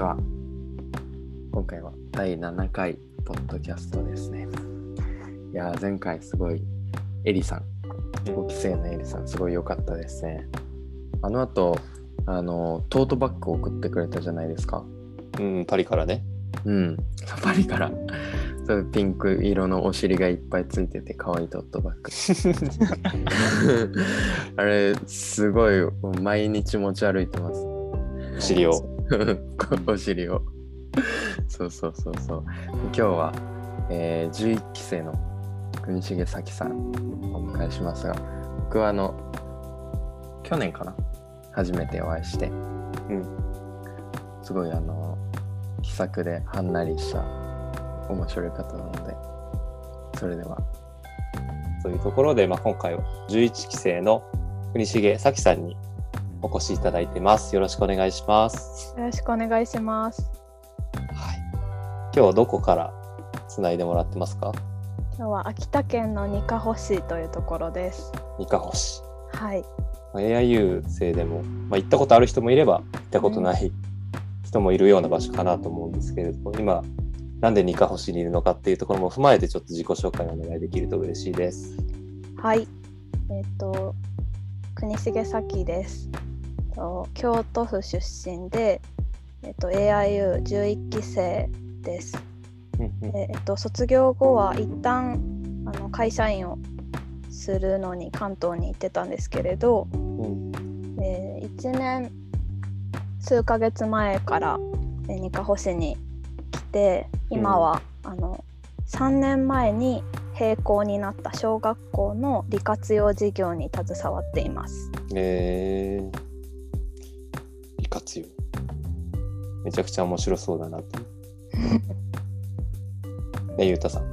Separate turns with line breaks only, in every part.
ちは。今回は第7回ポッドキャストですね。いやー、前回すごい、エリさん、5期生のエリさん、すごい良かったですね。あの後、あの、トートバッグを送ってくれたじゃないですか。
うん、パリからね。
うん、パリから。そうピンク色のお尻がいっぱいついてて可愛いトートバッグ。あれ、すごい、毎日持ち歩いてます。
お尻を。
お尻を。そうそうそうそう。今日は、えー、11期生の国重咲さんをお迎えしますが、僕はあの、去年かな？初めてお会いして、
うん。
すごいあの、気さくではんなりした面白い方なので、それでは、
というところで、まあ、今回は11期生の国重咲さんにお越しいただいてます。よろしくお願いします。
よろしくお願いします。
はい。今日はどこからつないでもらってますか？
今日は秋田県のにかほ市というところです。
三河星。
はい。
まあ AIU 生でも、まあ、行ったことある人もいれば行ったことない人もいるような場所かなと思うんですけれども、今、なんで二河星にいるのかっていうところも踏まえてちょっと自己紹介をお願いできると嬉しいです。
はい。えっ、と国重咲です。と京都府出身で、えっ、と AIU11 期生です。えっ、と卒業後は一旦あの会社員をするのに関東に行ってたんですけれど、
うん
えー、1年数ヶ月前から、えー、にかほ市に来て今は、あの3年前に閉校になった小学校の利活用事業に携わっています。
えー、利活用。めちゃくちゃ面白そうだなと。ね、ゆうたさん。
か、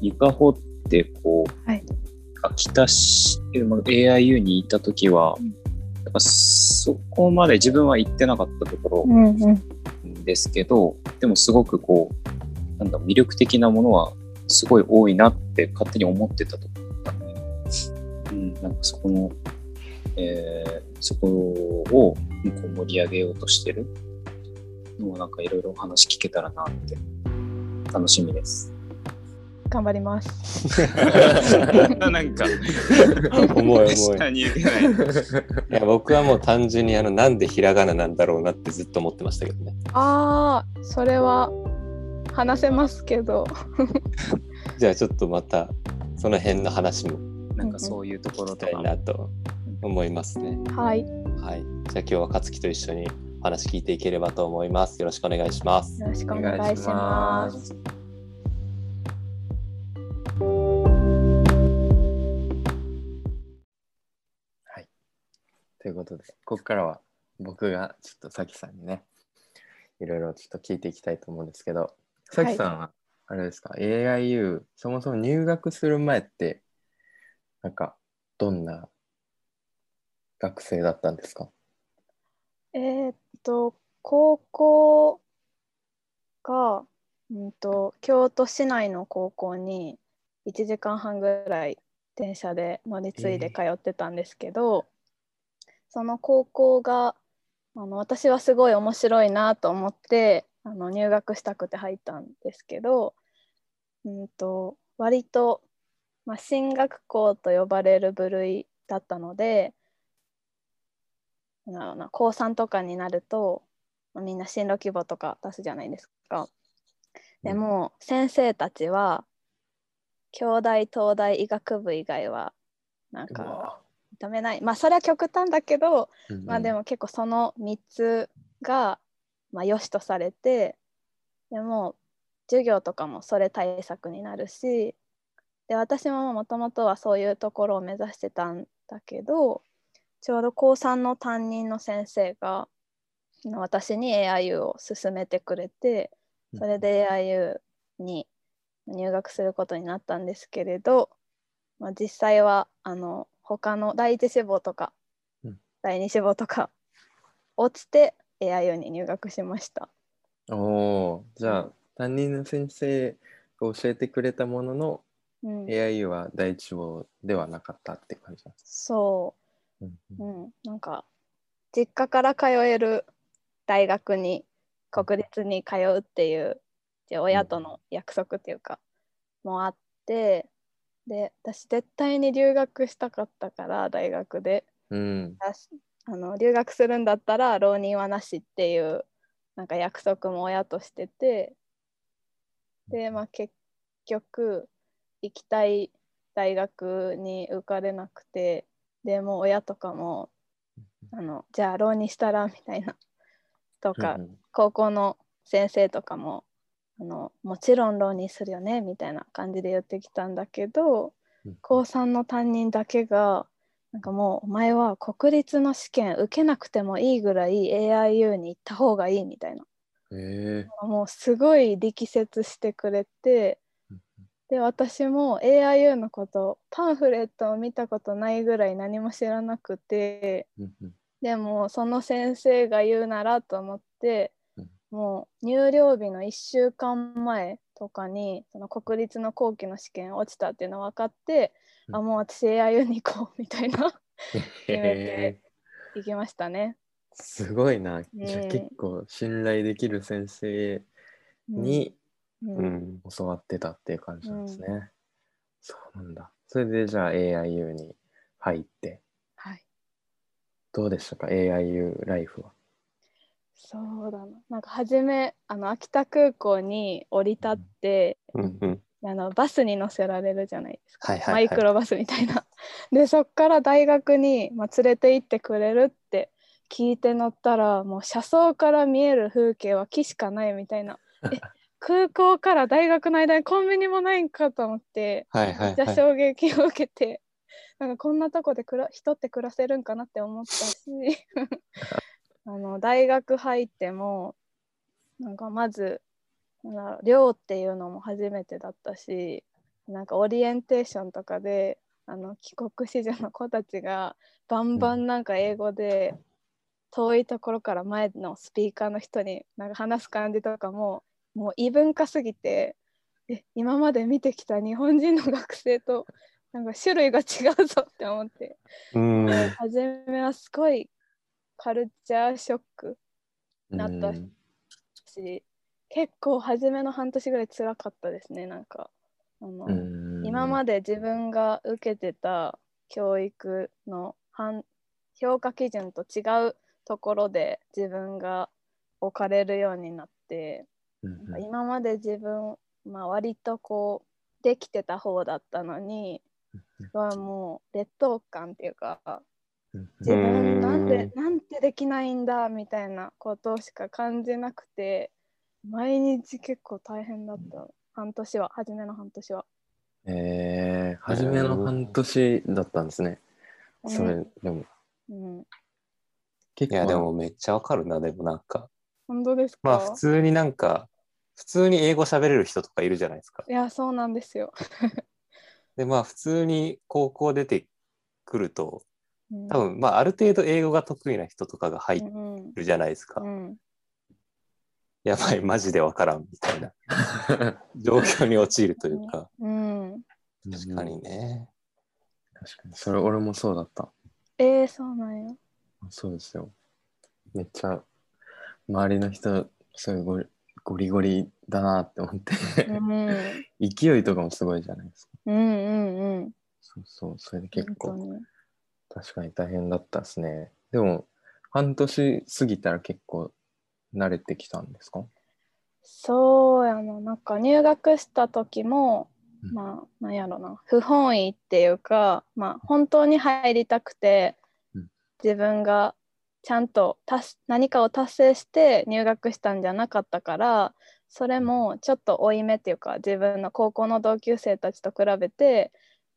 イカホってこう、
はい
秋田市、まあ AIU にいたときは、
うん
やっぱそこまで自分は行ってなかったとこ
んうん、
ろですけど、でもすごくこう、なんだ、魅力的なものはすごい多いなって勝手に思ってたところだったので、うん、なんかそこの、えーそこをこう盛り上げようとしてるのをなんかいろいろお話聞けたらなって楽しみです。
頑張ります。
なんか、
重い重い。
い。
いや僕はもう単純にあのなんでひらがななんだろうなってずっと思ってましたけどね。
ああ、それは話せますけど。
じゃあちょっとまたその辺の話も
なんかそういうところ
したい
とか、
なと思いますね。
はい。
はい。じゃあ今日は勝樹と一緒にお話聞いていければと思います。よろしくお願いします。
よろしくお願いします。
はい。ということで、ここからは僕がちょっとさきさんにね、いろいろちょっと聞いていきたいと思うんですけど、さきさんは、あれですか、AIU、そもそも入学する前って、なんか、どんな学生だったんですか？
えーっと高校が、うん、と京都市内の高校に1時間半ぐらい電車で乗り継いで通ってたんですけど、その高校があの私はすごい面白いなと思ってあの入学したくて入ったんですけど、うん、と割と、まあ、進学校と呼ばれる部類だったのでなんだろうな高3とかになると、まあみんな進路希望とか出すじゃないですか。でも先生たちは京大東大医学部以外はなんか認めない。まあそれは極端だけど、
うん
まあでも結構その3つが、まあ、良しとされてでも授業とかもそれ対策になるしで私ももともとはそういうところを目指してたんだけどちょうど高3の担任の先生が私に AIU を勧めてくれてそれで AIU に入学することになったんですけれど、まあ、実際はあの他の第一志望とか、
うん。
第二志望とか落ちて AIU に入学しました。
おおーじゃあ担任の先生が教えてくれたものの
うん、
AIU は第一志望ではなかったって感じなんです
そ
う。ん
う、うん、なんか実家から通える大学に国立に通うっていう親との約束っていうか、もあってで私絶対に留学したかったから大学で。
うん。
あの留学するんだったら浪人はなしっていうなんか約束も親としててで、まあ、結局行きたい大学に受かれなくてでもう親とかもあのじゃあ浪人したらみたいな。とか、
うん
高校の先生とかもあのもちろん浪人するよねみたいな感じで言ってきたんだけど
うん
高3の担任だけがなんかもうお前は国立の試験受けなくてもいいぐらい AIU に行った方がいいみたいな。
え
もうすごい力説してくれて
うん
で私も AIU のことパンフレットを見たことないぐらい何も知らなくて
ーうんうん。
でもその先生が言うならと思って
うん。
もう入寮日の1週間前とかにその国立の後期の試験落ちたっていうの分かって、
うん。
あもう私 AIU に行こうみたいな
へ
め行きましたね。
ーすごいな。
うん
結構信頼できる先生
うん。
に
うん
うん。
教わってたっていう感じなんですね。そうなんだ。それでじゃあ AIU に入って、
はい、
どうでしたか ?AIU ライフは。
そうだな。なんか初めあの秋田空港に降り立って、
うんうん。
あのバスに乗せられるじゃないですか、
はいはいはい
マイクロバスみたいな。でそっから大学に、まあ、連れて行ってくれるって聞いて乗ったらもう車窓から見える風景は木しかないみたいな。え空港から大学の間にコンビニもないんかと思って
はいは
めっちゃ
いはい。
衝撃を受けて、なんかこんなとこでくら人って暮らせるんかなって思ったし あの大学入ってもなんかまず寮っていうのも初めてだったしなんかオリエンテーションとかであの帰国子女の子たちがバンバンなんか英語で遠いところから前のスピーカーの人になんか話す感じとかももう異文化すぎてえ今まで見てきた日本人の学生となんか種類が違うぞって思って。
うん。
初めはすごいカルチャーショックなった
うん
し結構初めの半年ぐらい辛かったですねなんか。あの、
うん。
今まで自分が受けてた教育の反評価基準と違うところで自分が置かれるようになって
うん
なんか今まで自分、まあ、割とこうできてた方だったのにはもう劣等感っていうか
うん
自分なんで
うん。
なんてできないんだみたいなことしか感じなくて毎日結構大変だった。半年は初めの半年は。
えー、初めの半年だったんですね。それでも。
うん、うん、
結構。
いや、でもめっちゃわかるな、でもなんか。
本当ですか、
まあ普通になんか、普通に英語喋れる人とかいるじゃないですか。
いやそうなんですよ。
で、まあ普通に高校出てくると、
うん
多分まあある程度英語が得意な人とかが入るじゃないですか。
うん
やばい、マジでわからんみたいな 状況に陥るというか。
うん、
確かにね。
確かに。それ俺もそうだった。
えー、そうなんや。
そうですよ。めっちゃ周りの人、すごいゴリゴリだなって思って、
うん。
勢いとかもすごいじゃないですか。
うんうんうん。
そうそう、それで結構確かに大変だったですね。でも、半年過ぎたら結構慣れてきたんですか？
そうやな、なんか入学した時も、
うん。
まあ、なんやろな、不本意っていうか、まあ、本当に入りたくて
うん、
自分がちゃんと達何かを達成して入学したんじゃなかったから、それもちょっと負い目っていうか、自分の高校の同級生たちと比べて、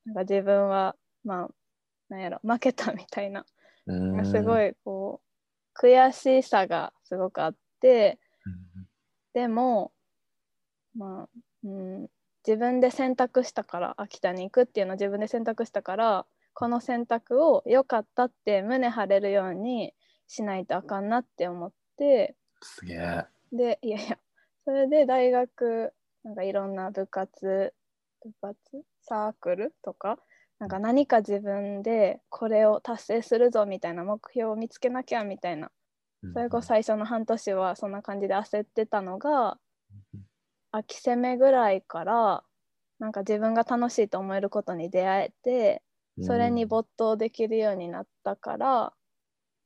なんか自分は、まあ、なんやろ、負けたみたいな、すごいこう、悔しさがすごくあって、
うん
でも、まあ、うん、自分で選択したから秋田に行くっていうのを自分で選択したからこの選択を良かったって胸張れるようにしないとあかんなって思って。
すげえ。
でいやいやそれで大学なんかいろんな部活部活？サークルとか？なんか何か自分でこれを達成するぞみたいな目標を見つけなきゃみたいな。それこそ最初の半年はそんな感じで焦ってたのが秋攻めぐらいからなんか自分が楽しいと思えることに出会えてそれに没頭できるようになったから、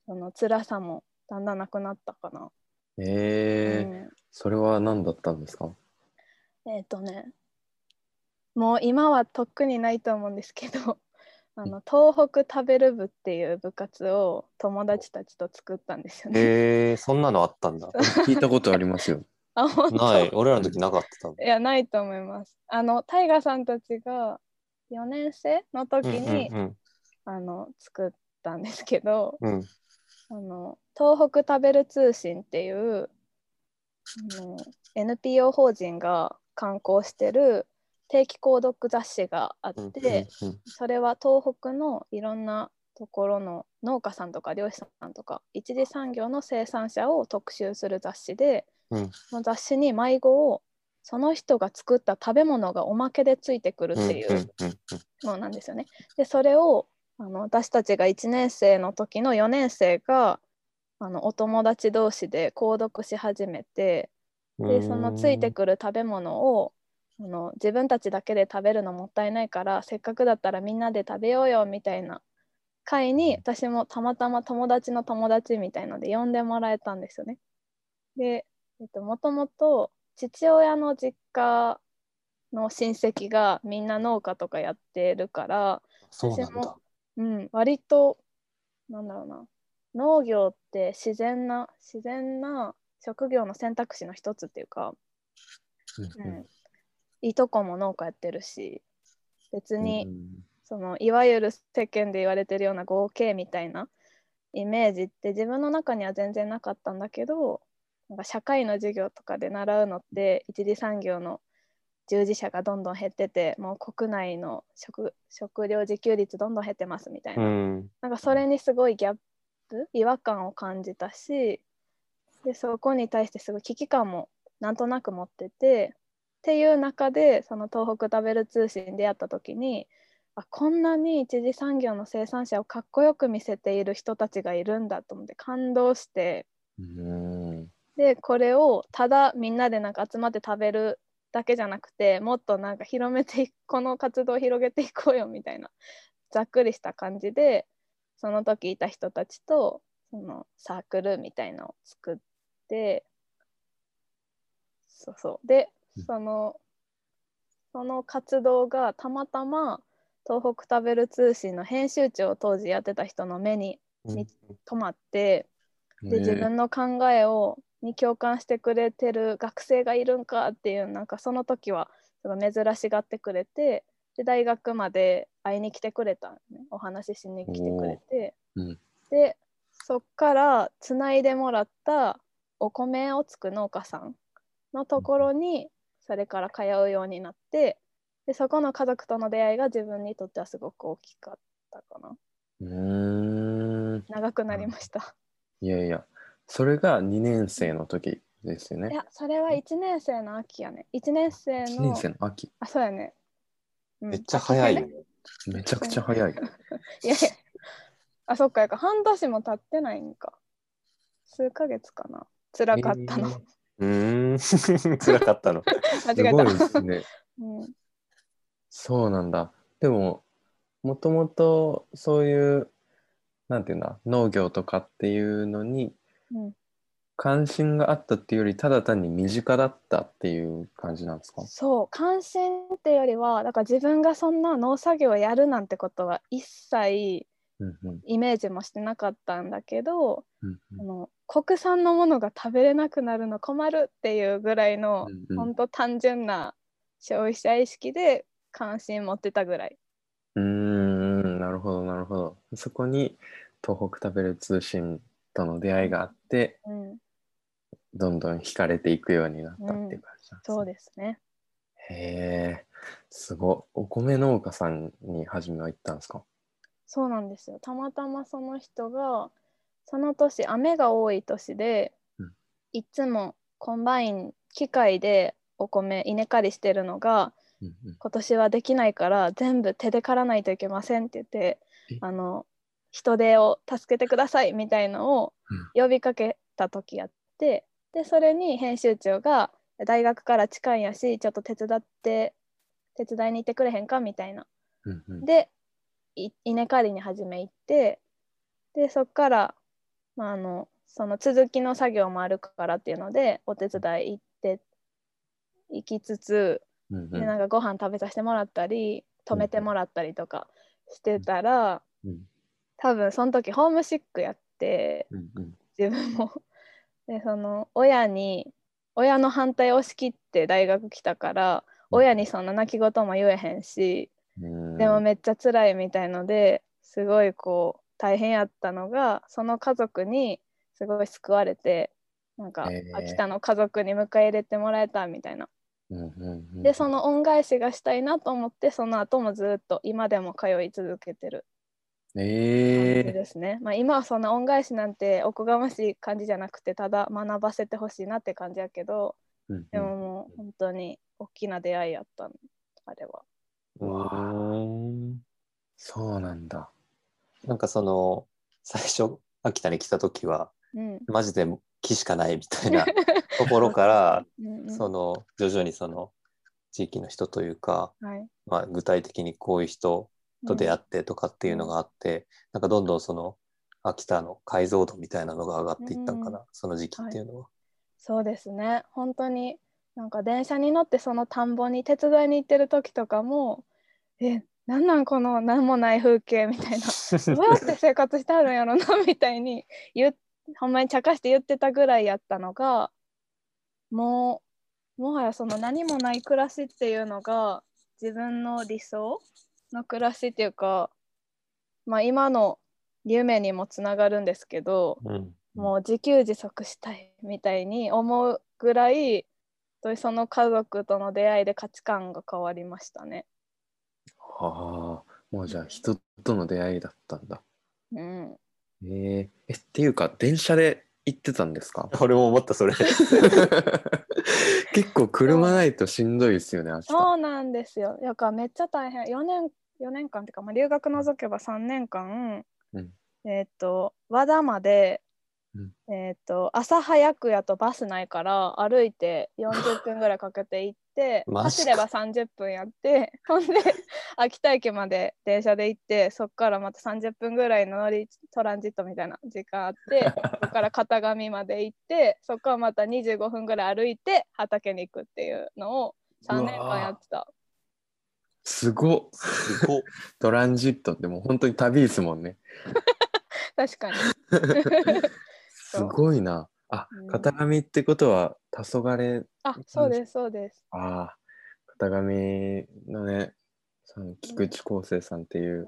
その辛さもだんだんなくなったかな。
えー
うん
それは何だったんですか？
えっ、とねもう今はとっくにないと思うんですけど あの東北食べる部っていう部活を友達たちと作ったんですよね。
へえそんなのあったんだ。
聞いたことありますよ。
あ本当？
ない。俺らの時なかった。
いやないと思います。あのタイガさんたちが4年生の時に、
うん
あの作ったんですけど
うんうん。
あの東北食べる通信っていうあの NPO 法人が刊行してる定期購読雑誌があって、それは東北のいろんなところの農家さんとか漁師さんとか一次産業の生産者を特集する雑誌で、
うん。
その雑誌に迷子をその人が作った食べ物がおまけでついてくるっていうものなんですよね。でそれをあの私たちが1年生の時の4年生があのお友達同士で購読し始めて
うん
でそのついてくる食べ物をあの自分たちだけで食べるのもったいないからせっかくだったらみんなで食べようよみたいな会に私もたまたま友達の友達みたいので呼んでもらえたんですよね。で、えっと、もともと父親の実家の親戚がみんな農家とかやってるから、私も。うん、割となんだろうな。農業って自然な自然な職業の選択肢の一つっていうか、うん、いとこも農家やってるし別に、そのいわゆる世間で言われてるような合計みたいなイメージって自分の中には全然なかったんだけどなんか社会の授業とかで習うのって一次産業の従事者がどんどん減っててもう国内の食食料自給率どんどん減ってますみたいな、
うん。
なんかそれにすごいギャップ違和感を感じたしでそこに対してすごい危機感もなんとなく持っててっていう中でその東北食べる通信に出会った時にあこんなに一次産業の生産者をかっこよく見せている人たちがいるんだと思って感動して。
うん。
でこれをただみんなでなんか集まって食べるだけじゃなくてもっとなんか広めていこの活動を広げていこうよみたいなざっくりした感じでその時いた人たちとそのサークルみたいのを作ってそうそう。で
うん。
そのその活動がたまたま東北食べる通信の編集長を当時やってた人の目に
うん。
止まってで自分の考えをに共感してくれてる学生がいるんかっていうなんかその時は珍しがってくれてで大学まで会いに来てくれたのね。お話ししに来てくれて、
うん。
でそっからつないでもらったお米をつく農家さんのところにそれから通うようになってでそこの家族との出会いが自分にとってはすごく大きかったかな。
うーん。
長くなりました。
いやいやそれが2年生の時ですよね
いや、それは1年生の秋やね。1年生
1
の。
年生の秋
あ、そうやね。うん
めっちゃ早い。
めちゃくちゃ早い
いやいや。あ、そっかやか。半年も経ってないんか。数ヶ月かな。辛かったの。
えー
うーん。辛かったの。
間
すごい
違えた。
ですね
うん、
そうなんだでももともとそういうなんていうんだ農業とかっていうのに
うん、
関心があったっていうよりただ単に身近だったっていう感じなんですか？
そう。関心っていうよりはだから自分がそんな農作業をやるなんてことは一切
うんうん。
イメージもしてなかったんだけど、
うん
あの国産のものが食べれなくなるの困るっていうぐらいの、
うんうん。
ほんと単純な消費者意識で関心持ってたぐらい。
うーんなるほどなるほど。そこに東北食べる通信との出会いがあって
うん、
どんどん惹かれていくようになったっていう感じなんです、ね。
そうですね。
へえすごい。お米農家さんに初めは行ったんですか？
そうなんですよ。たまたまその人がその年雨が多い年で、
うん。
いつもコンバイン機械でお米稲刈りしてるのが
うんうん。
今年はできないから全部手で刈らないといけませんって言って
え？
あの人手を助けてくださいみたいのを呼びかけた時やってでそれに編集長が大学から近いんやしちょっと手伝って手伝いに行ってくれへんかみたいな。
うんうん。
でい稲刈りに初め行ってでそっから、まあ、あのその続きの作業もあるからっていうのでお手伝い行って行きつつ
うんうん。
でなんかご飯食べさせてもらったり泊めてもらったりとかしてたら
うん
多分その時ホームシックやって
うんうん。
自分も。でその親に親の反対を押し切って大学来たから親にそんな泣き言も言えへんし
うん。
でもめっちゃ辛いみたいのですごいこう大変やったのがその家族にすごい救われてなんか秋田の家族に迎え入れてもらえたみたいな。
うんうんうん。
でその恩返しがしたいなと思ってその後もずっと今でも通い続けてる感じ
ええ
ですね、まあ今はそんな恩返しなんておこがましい感じじゃなくてただ学ばせてほしいなって感じやけど
うん
でももう本当に大きな出会いやったのあれは。
うー。ん
そうなんだ。
なんかその最初秋田に来た時は
うん。
マジで木しかないみたいな ところから
うんうん。
その徐々にその地域の人というか、
はい。
まあ、具体的にこういう人と出会
っ
ってとかっていうのがあって、なんかどんどんその秋田の解像度みたいなのが上がっていったんかな、その時期っていうのは。
そうですね。本当になんか電車に乗ってその田んぼに手伝いに行ってる時とかもえなんなんこの何もない風景みたいな。どうやって生活してあるんやろなみたいに言っほんまに茶化して言ってたぐらいやったのがもうもはやその何もない暮らしっていうのが自分の理想の暮らしっていうかまあ今の夢にもつながるんですけど
うん
もう自給自足したいみたいに思うぐらいとその家族との出会いで価値観が変わりましたね。
はあ、もうじゃあ人との出会いだったんだ。
うん、
えええ、っていうか、電車で行ってたんですか？
俺も思ったそれ。
結構車ないとしんどいですよね。
そうなんですよ。だからめっちゃ大変。4年 ,4 年間っていうか、まあ、留学除けば3年間、
うん
えっ、と和田まで、
うん
えっ、と朝早くやとバスないから歩いて40分ぐらいかけて行って走れば30分やって ほんで秋田駅まで電車で行ってそっからまた30分ぐらいの乗りトランジットみたいな時間あって そこから片上まで行ってそこからまた25分ぐらい歩いて畑に行くっていうのを3年間やってた。
すごっ
すごっ
トランジットってもう本当に旅ですもんね。
確かに。
すごいな。あ
うん、
片上ってことは黄昏
あ、そうです、そうです。
ああ、片上のね、その菊池康生さんっていう、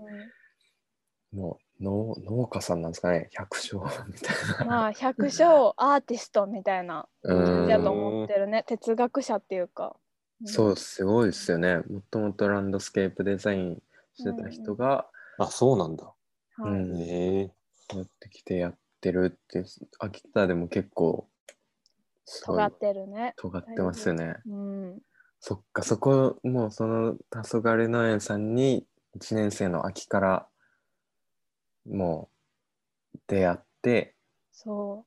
もう農農家さんなんですかね、百姓みたいな。
まあ、百姓アーティストみたいな
う
感じやと
ん、
思ってるね。哲学者っていうか。うん
そう、すごいですよね。もともとランドスケープデザインしてた人が、
あそうなんだ。
はい
うん
へえ
やってきてやってるって、秋田でも結構、
尖ってるね。
尖ってますよね。
うん。
そっか、そこ、もうその黄昏農園さんに1年生の秋からもう出会って、
そ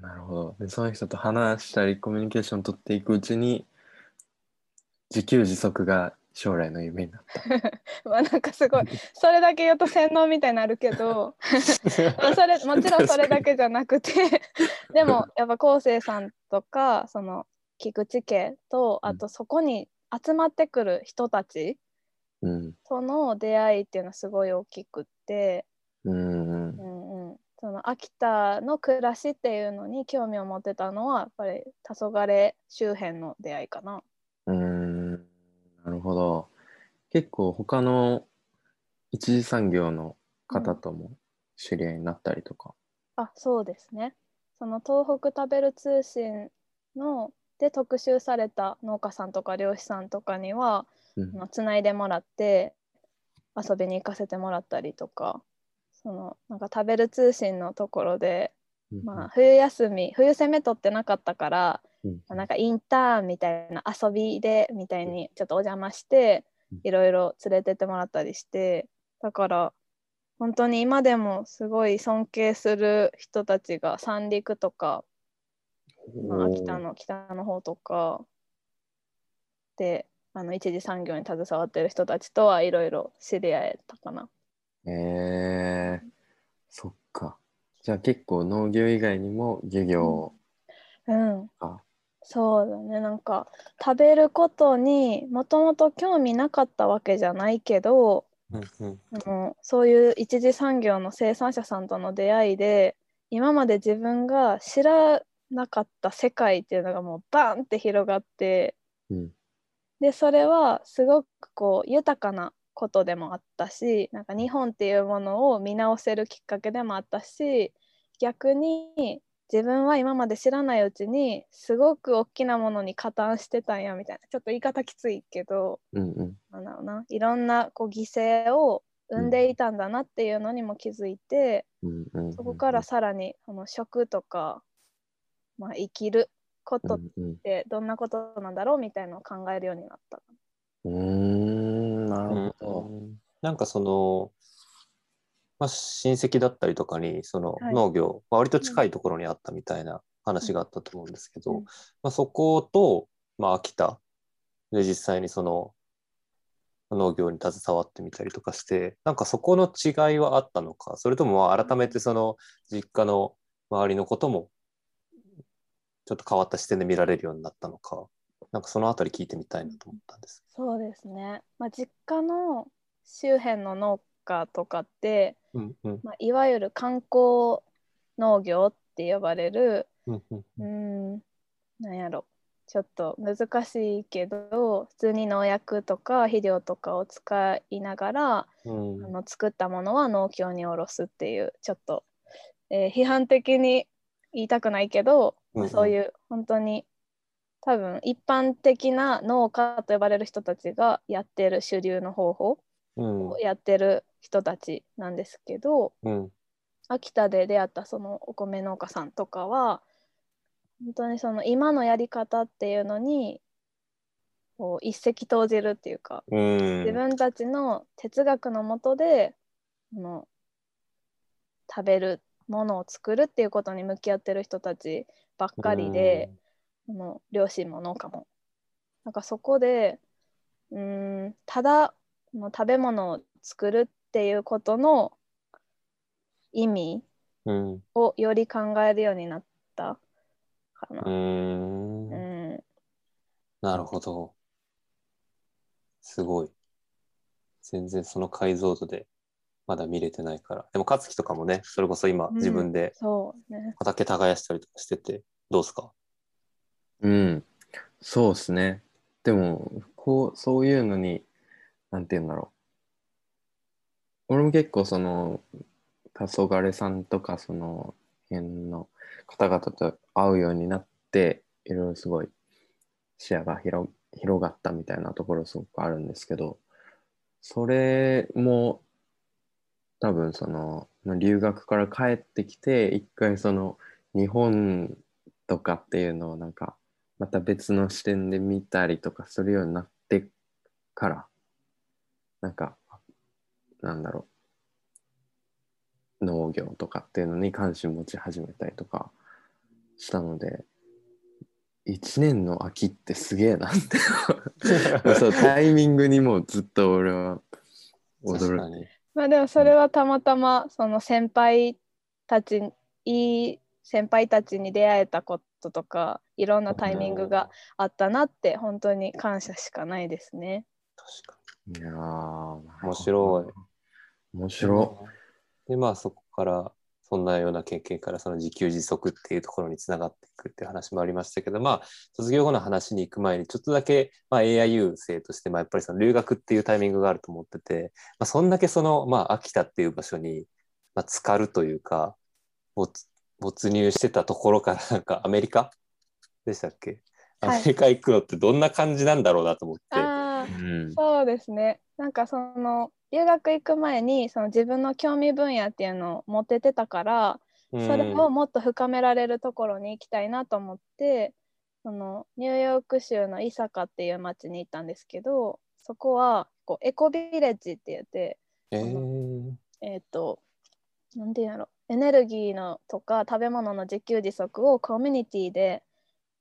なるほど。で、その人と話したり、コミュニケーション取っていくうちに、自給自足が将来の夢になった。
う。まあ、なんかすごい、それだけ言うと洗脳みたいになるけど、まあそれもちろんそれだけじゃなくてでもやっぱ昴生さんとかその菊池家とあとそこに集まってくる人たち
うん。
との出会いっていうのはすごい大きくって、
うんうん
う。んうん、その秋田の暮らしっていうのに興味を持ってたのはやっぱり黄昏周辺の出会いかな。
うーん。なるほど。結構他の一次産業の方とも知り合いになったりとか。
あそうですね。その東北食べる通信ので特集された農家さんとか漁師さんとかには
うん
つないでもらって遊びに行かせてもらったりとかそのなんか食べる通信のところで、まあ、冬休み冬攻め取ってなかったから、
うん。
まあなんかインターンみたいな遊びでみたいにちょっとお邪魔して
うん。
いろいろ連れてってもらったりしてだから本当に今でもすごい尊敬する人たちが三陸とか、まあ、秋田の北の方とかであの一次産業に携わってる人たちとはいろいろ知り合えたかな。
えー、そっか。じゃあ結構農業以外にも漁業
うん、
か。
そうだねなんか食べることにもともと興味なかったわけじゃないけど
うん
そういう一次産業の生産者さんとの出会いで今まで自分が知らなかった世界っていうのがもうバーンって広がって
うん。
でそれはすごくこう豊かなことでもあったしなんか日本っていうものを見直せるきっかけでもあったし逆に自分は今まで知らないうちにすごく大きなものに加担してたんやみたいなちょっと言い方きついけど
うんうん。
なんだろうないろんなこう犠牲を生んでいたんだなっていうのにも気づいて、
うんうんうん。
そこからさらにその食とか、まあ、生きることっ
うんうん
てどんなことなんだろうみたいなのを考えるようになった。
うーん、なるほど。
うんなんかその、まあ、親戚だったりとかにその
はい。
農業、まあ割と近いところにあったみたいな話があったと思うんですけど、
うん。
まあ、そこと、まあ、秋田で実際にその農業に携わってみたりとかしてなんかそこの違いはあったのか。それともまあ改めてその実家の周りのこともちょっと変わった視点で見られるようになったのか。なんかそのあたり聞いてみたいなと思ったんです。
そうですね、まあ、実家の周辺の農家とかって、
うんうん。
まあ、いわゆる観光農業って呼ばれる
うんうん
うーんなんやろ。ちょっと難しいけど普通に農薬とか肥料とかを使いながら
うん。
あの作ったものは農協に卸すっていうちょっと、えー批判的に言いたくないけど、まあ
うん。うん
そういう本当に多分一般的な農家と呼ばれる人たちがやってる主流の方法
うん。
をやってる人たちなんですけど、
うん。
秋田で出会ったそのお米農家さんとかは本当にその今のやり方っていうのにこう一石投じるっていうか
うん。
自分たちの哲学のもとでこの食べるものを作るっていうことに向き合ってる人たちばっかりで、この両親も農家も。なんかそこでうーんただ食べ物を作るっていうことの意味
うん
をより考えるようになったかな。
うん
うん
なるほど。すごい。全然その解像度でまだ見れてないから。でも、勝樹とかもね、それこそ今
うん
自分で
そうね。
畑耕したりとかしてて、どうですか？
うん、そうですね。でも、こう、そういうのに、なんて言うんだろう。俺も結構、その、黄昏さんとか、その辺の方々と会うようになって、いろいろすごい視野が広広がったみたいなところすごくあるんですけど、それも、多分その、留学から帰ってきて、一回その、日本とかっていうのをなんか、また別の視点で見たりとかするようになってから、なんか、なんだろう、農業とかっていうのに関心持ち始めたりとかしたので、一年の秋ってすげえなって そうタイミングにもうずっと俺は驚く。
確かに。
まあでもそれはたまたまその先輩たちいい先輩たちに出会えたこととかいろんなタイミングがあったなって本当に感謝しかないですね。
確か
いやー
面白い。
面白。
で、まあそこから、そんなような経験からその自給自足っていうところにつながっていくっていう話もありましたけど、まあ卒業後の話に行く前にちょっとだけ、まあ、AIU 生として、まあ、やっぱりその留学っていうタイミングがあると思ってて、まあ、そんだけその、まあ、秋田っていう場所に、まあ、浸かるというか没没入してたところからなんかアメリカ？でしたっけ？ア
はい。
メリカ行くのってどんな感じなんだろうなと思って。
ああ
うん。
そうですね。なんかその留学行く前にその自分の興味分野っていうのを持っててたから
うん。
それをもっと深められるところに行きたいなと思ってそのニューヨーク州のイサカっていう町に行ったんですけどそこはこうエコビレッジって言って
えー。
えっ、となんていうんやろ。エネルギーのとか食べ物の自給自足をコミュニティで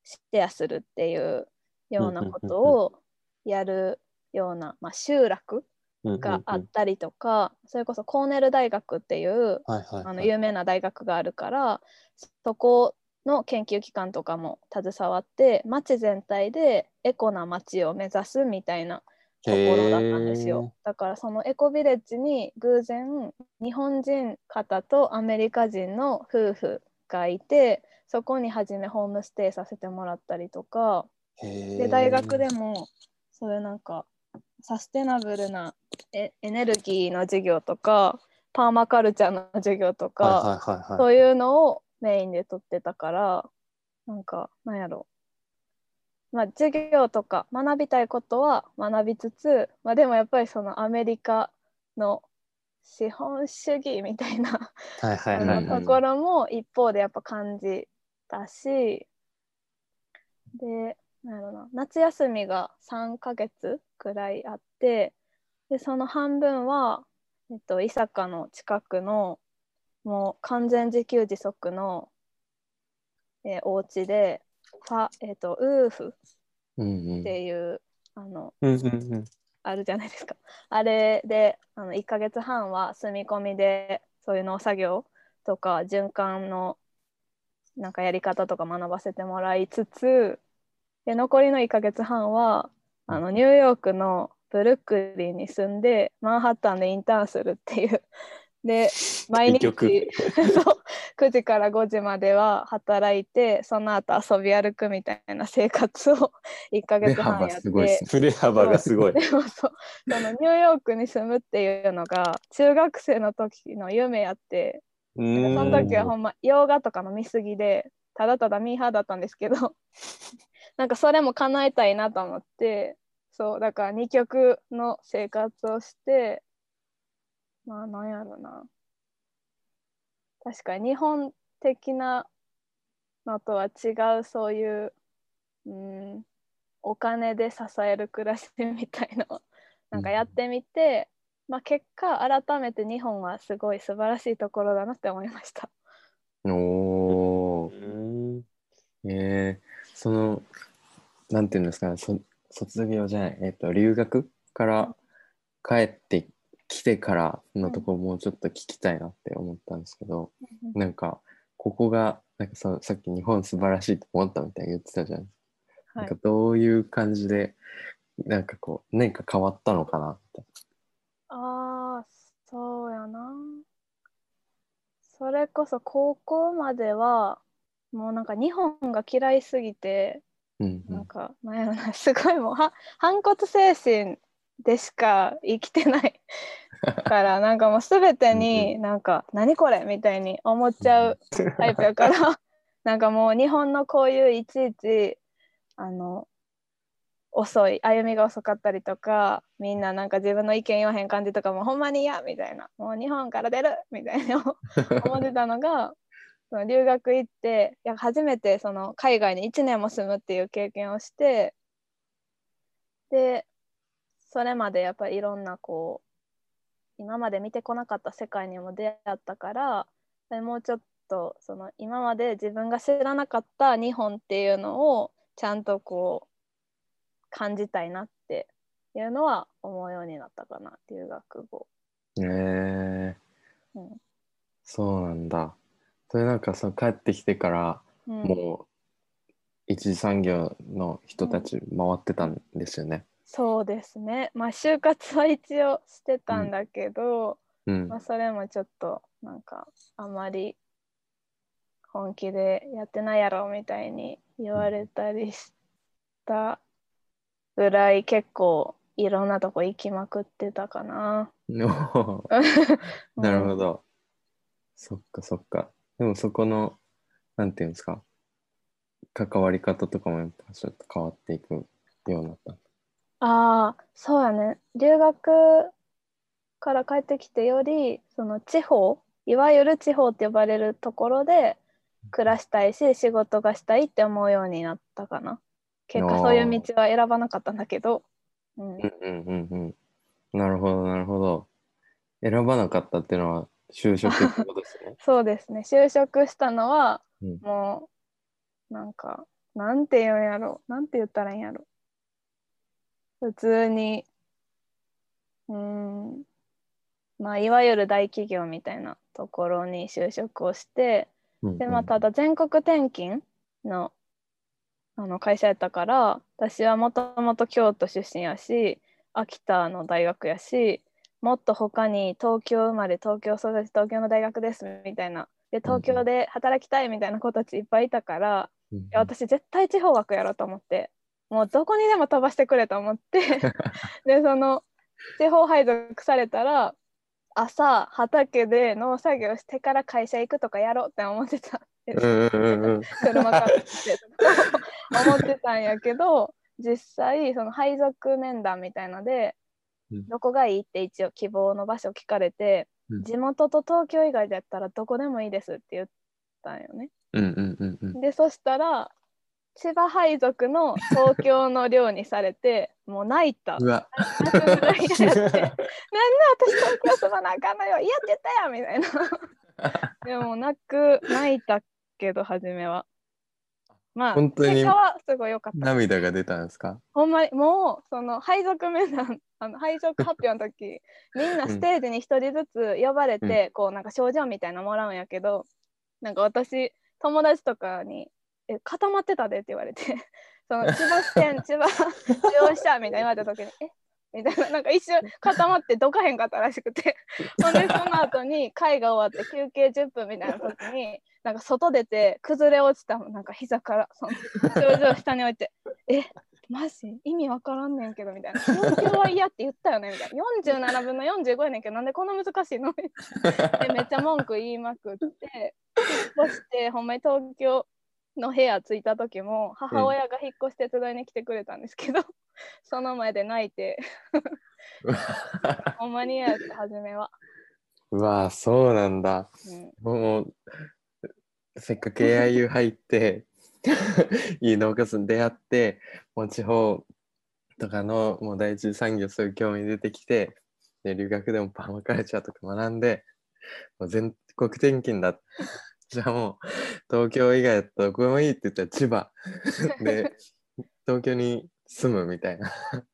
シェアするっていうようなことをやるような、まあ、集落があったりとか、それこそコーネル大学っていうあの有名な大学があるからそこの研究機関とかも携わって町全体でエコな町を目指すみたいなところだったんですよ。だからそのエコビレッジに偶然日本人方とアメリカ人の夫婦がいてそこに初めホームステイさせてもらったりとか。で大学でもそういうなんかサステナブルなエエネルギーの授業とかパーマカルチャーの授業とか、
はいはいはいはい。
そういうのをメインで取ってたからなんかなんやろ。まあ授業とか学びたいことは学びつつ、まあ、でもやっぱりそのアメリカの資本主義みたいなところも一方でやっぱ感じたしでなんやろな夏休みが3ヶ月くらいあってでその半分は、えっと、伊坂の近くのもう完全自給自足の、えーお家でファ、えっと、ウーフ
うんうん
っていう、あの
うんうんうん
あるじゃないですか。あれであの1ヶ月半は住み込みでそういう農作業とか循環のなんかやり方とか学ばせてもらいつつで残りの1ヶ月半はあのニューヨークのブルックリンに住んでマンハッタンでインターンするっていう。で毎日 そう
究
9時から5時までは働いてその後遊び歩くみたいな生活を 1ヶ月半やって。
振れ幅
がすごい。
でもそう。そのニューヨークに住むっていうのが中学生の時の夢やって。その時はほんま洋画とかの見過ぎでただただミーハーだったんですけど。なんかそれも叶えたいなと思ってそうだから2曲の生活をしてまあなんやろな。確かに日本的なのとは違うそういう、うん、お金で支える暮らしみたいのを なんかやってみて、まあ、結果改めて日本はすごい素晴らしいところだなって思いました。
おー。
うん。
えー、そのなんていうんですかねそ卒業じゃないえっ、と留学から帰ってきてからのとこもうちょっと聞きたいなって思ったんですけど、なんかここがなんかそさっき日本素晴らしいと思ったみたいに言ってたじゃないですか。
はい
なんかどういう感じでなんかこう何か変わったのかなって。
ああそうやなそれこそ高校まではもうなんか日本が嫌いすぎて
うんうん。
なんかなんやろなすごいもうは反骨精神でしか生きてない からなんかもう全てになんか何これみたいに思っちゃうタイプやから なんかもう日本のこういういちいちあの遅い歩みが遅かったりとかみんななんか自分の意見言わへん感じとかもほんまに嫌みたいなもう日本から出るみたいな思ってたのが その留学行っていや初めてその海外に1年も住むっていう経験をしてでそれまでやっぱりいろんなこう今まで見てこなかった世界にも出会ったからでもうちょっとその今まで自分が知らなかった日本っていうのをちゃんとこう感じたいなっていうのは思うようになったかな留学後。
えー
うん
そうなんだ。それなんかその帰ってきてから
うん、
もう一次産業の人たち回ってたんですよね。
そうですねまあ就活は一応してたんだけど、
うん
まあ、それもちょっとなんかあまり本気でやってないやろみたいに言われたりしたぐらい結構いろんなとこ行きまくってたかな。
なるほ
ど。
ど。そっかそっか。でもそこの、なんていうんですか、関わり方とかもやっぱちょっと変わっていくようになった。
ああそうやね。留学から帰ってきてよりその地方いわゆる地方って呼ばれるところで暮らしたいし仕事がしたいって思うようになったかな。結果そういう道は選ばなかったんだけど、うん。
うんうんうんうん。なるほどなるほど。選ばなかったっていうのは就職ってことですね。
そうですね。就職したのは
うん。
もうなんかなんて言うんやろ。なんて言ったらいいんやろ。普通にうーん。まあいわゆる大企業みたいなところに就職をして
うん
でまあただ全国転勤のあの会社やったから私はもともと京都出身やし秋田の大学やしもっと他に東京生まれ東京育ち東京の大学ですみたいな。で東京で働きたいみたいな子たちいっぱいいたから、
うん
私絶対地方枠やろうと思って。もうどこにでも飛ばしてくれと思って。でその地方配属されたら朝畑で農作業してから会社行くとかやろうって思ってた。車からって思ってたんやけど実際その配属面談みたいので、
うん
どこがいいって一応希望の場所聞かれて、
うん
地元と東京以外だったらどこでもいいですって言ったんよね。
うんうんうんうん。
でそしたら千葉配属の東京の寮にされてもう泣いた。
うわ。
なんで私東京住まなあかんのよ嫌って言ったやんみたいな。でも泣く泣いたけど初めは。まあ
本当に
すごい良かった。
涙が出たんですか？
ほんまにもうその配属面談あの配属発表の時 みんなステージに一人ずつ呼ばれて、こうなんか賞状みたいなのもらうんやけどなんか私友達とかに「え固まってたで」って言われて その千葉支店千葉 中央支社みたいに言われた時に「えみたいな。なんか一瞬固まってどかへんかったらしくて。ほんでその後に会が終わって休憩10分みたいな時になんか外出て崩れ落ちたなんか膝からその症状下に置いて「えマジ？意味わからんねんけど」みたいな「東京は嫌って言ったよね」みたいな。47分の45やねんけどなんでこんな難しいの？でめっちゃ文句言いまくって引っ越してほんまに東京の部屋着いた時も母親が引っ越し手伝いに来てくれたんですけど、その前で泣いて ほんまに嫌やった初めは。
うわそうなんだ。
うん
もうせっかく AIU 入っていい農家さん出会ってもう地方とかのもう第一次産業そういう興味出てきてで留学でもパーマカルチャーとか学んでもう全国転勤だじゃあもう 東京以外だったらどこでもいいって言ったら千葉。で 東京に住むみたいな。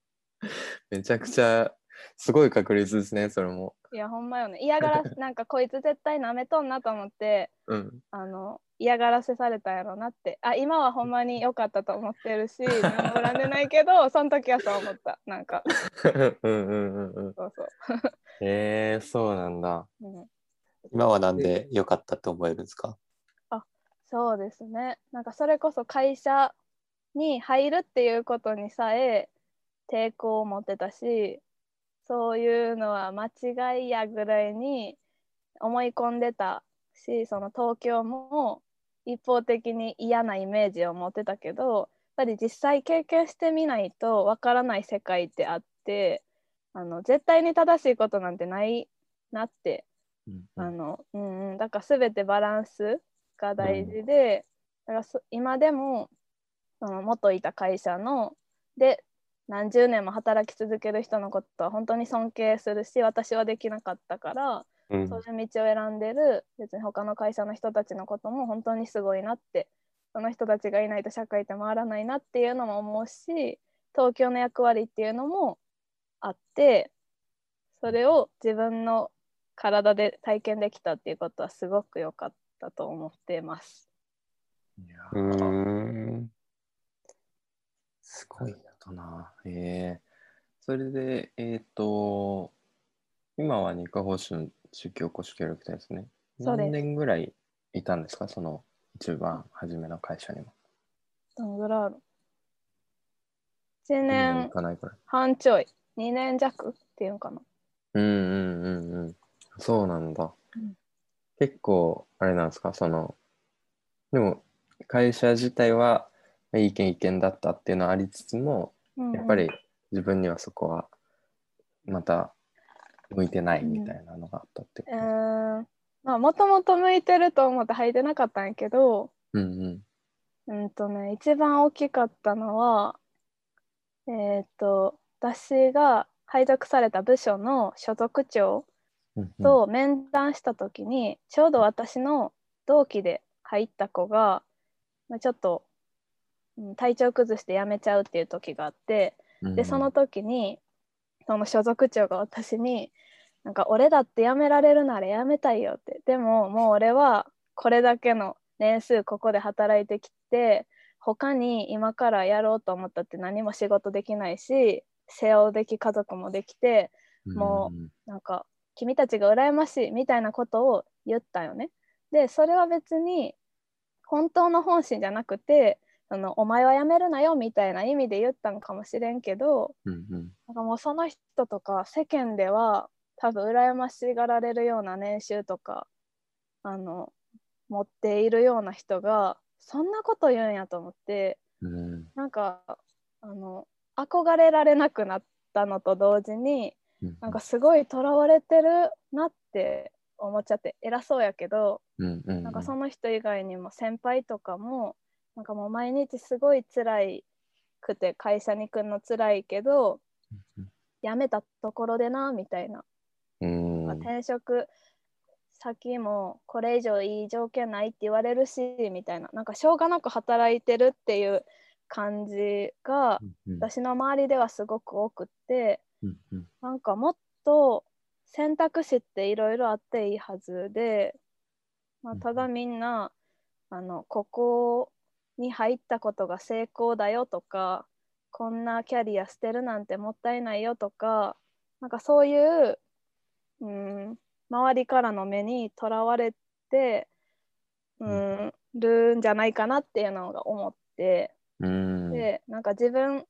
めちゃくちゃすごい確率ですねそれも。
いやほんまよね。嫌がらせなんかこいつ絶対なめとんなと思って
うん。
あの嫌がらせされたやろなって。あ今はほんまに良かったと思ってるし何も恨んでないけどその時はそう思った。なんか。
うんうんうんうん。
そうそう、
えー、そうなんだ。
うん、
今はなんで良かったと思えるんですか？
そうですね。なんかそれこそ会社に入るっていうことにさえ抵抗を持ってたしそういうのは間違いやぐらいに思い込んでたしその東京も一方的に嫌なイメージを持ってたけどやっぱり実際経験してみないとわからない世界ってあってあの絶対に正しいことなんてないなって
うん
あのうんうん、だから全てバランスが大事で、だからそ今でもその元いた会社ので何十年も働き続ける人のことは本当に尊敬するし私はできなかったから、
うん。
そういう道を選んでる別に他の会社の人たちのことも本当にすごいなってその人たちがいないと社会って回らないなっていうのも思うし東京の役割っていうのもあってそれを自分の体で体験できたっていうことはすごく良かったと思ってます。
いや
うーん。すごい
な。えー、それで、えっ、と、今は二課報酬の中期おこし協力隊ですね。何年ぐらいいたんですか？その一番初めの会社にも。
どんぐらいある ?1
2年。
半ちょい、2年弱っていうのかな。
うんうんうんうん。そうなんだ。
うん
結構、あれなんですか、その、でも、会社自体は、まあいい意見いい意見だったっていうのはありつつも、
うんうん
やっぱり自分にはそこは、また、向いてないみたいなのがあったってこ
う
と。
ーんまあもともと向いてると思って履いてなかったんやけど
うんうん。
うんとね一番大きかったのはえっ、と私が配属された部署の所属長
うん
と面談した時にちょうど私の同期で入った子が、まあ、ちょっとうん体調崩して辞めちゃうっていう時があって
うん
でその時にその所属長が私に「なんか俺だって辞められるなら辞めたいよ」って。でももう俺はこれだけの年数ここで働いてきて他に今からやろうと思ったって何も仕事できないし世話をでき家族もできてもなんか君たちが羨ましいみたいなことを言ったよね。でそれは別に本当の本心じゃなくてあのお前は辞めるなよみたいな意味で言ったんかもしれんけど
うんうん
なんかもうその人とか世間では多分羨ましがられるような年収とかあの持っているような人がそんなこと言うんやと思って
うん
なんかあの憧れられなくなったのと同時に
うん
なんかすごいとらわれてるなって思っちゃって偉そうやけどなんかその人以外にも先輩とかもなんかもう毎日すごい辛いくて会社に来るの辛いけど辞めたところでなみたいな、
うん。
まあ転職先もこれ以上いい条件ないって言われるしみたいな。なんかしょうがなく働いてるっていう感じが
うん。
私の周りではすごく多くって
うんうん。
なんかもっと選択肢っていろいろあっていいはずで、まあ、ただみんなあのここに入ったことが成功だよとかこんなキャリア捨てるなんてもったいないよとかなんかそういう、うん、周りからの目にとらわれて、うん、るんじゃないかなっていうのが思って。
うん。
でなんか自分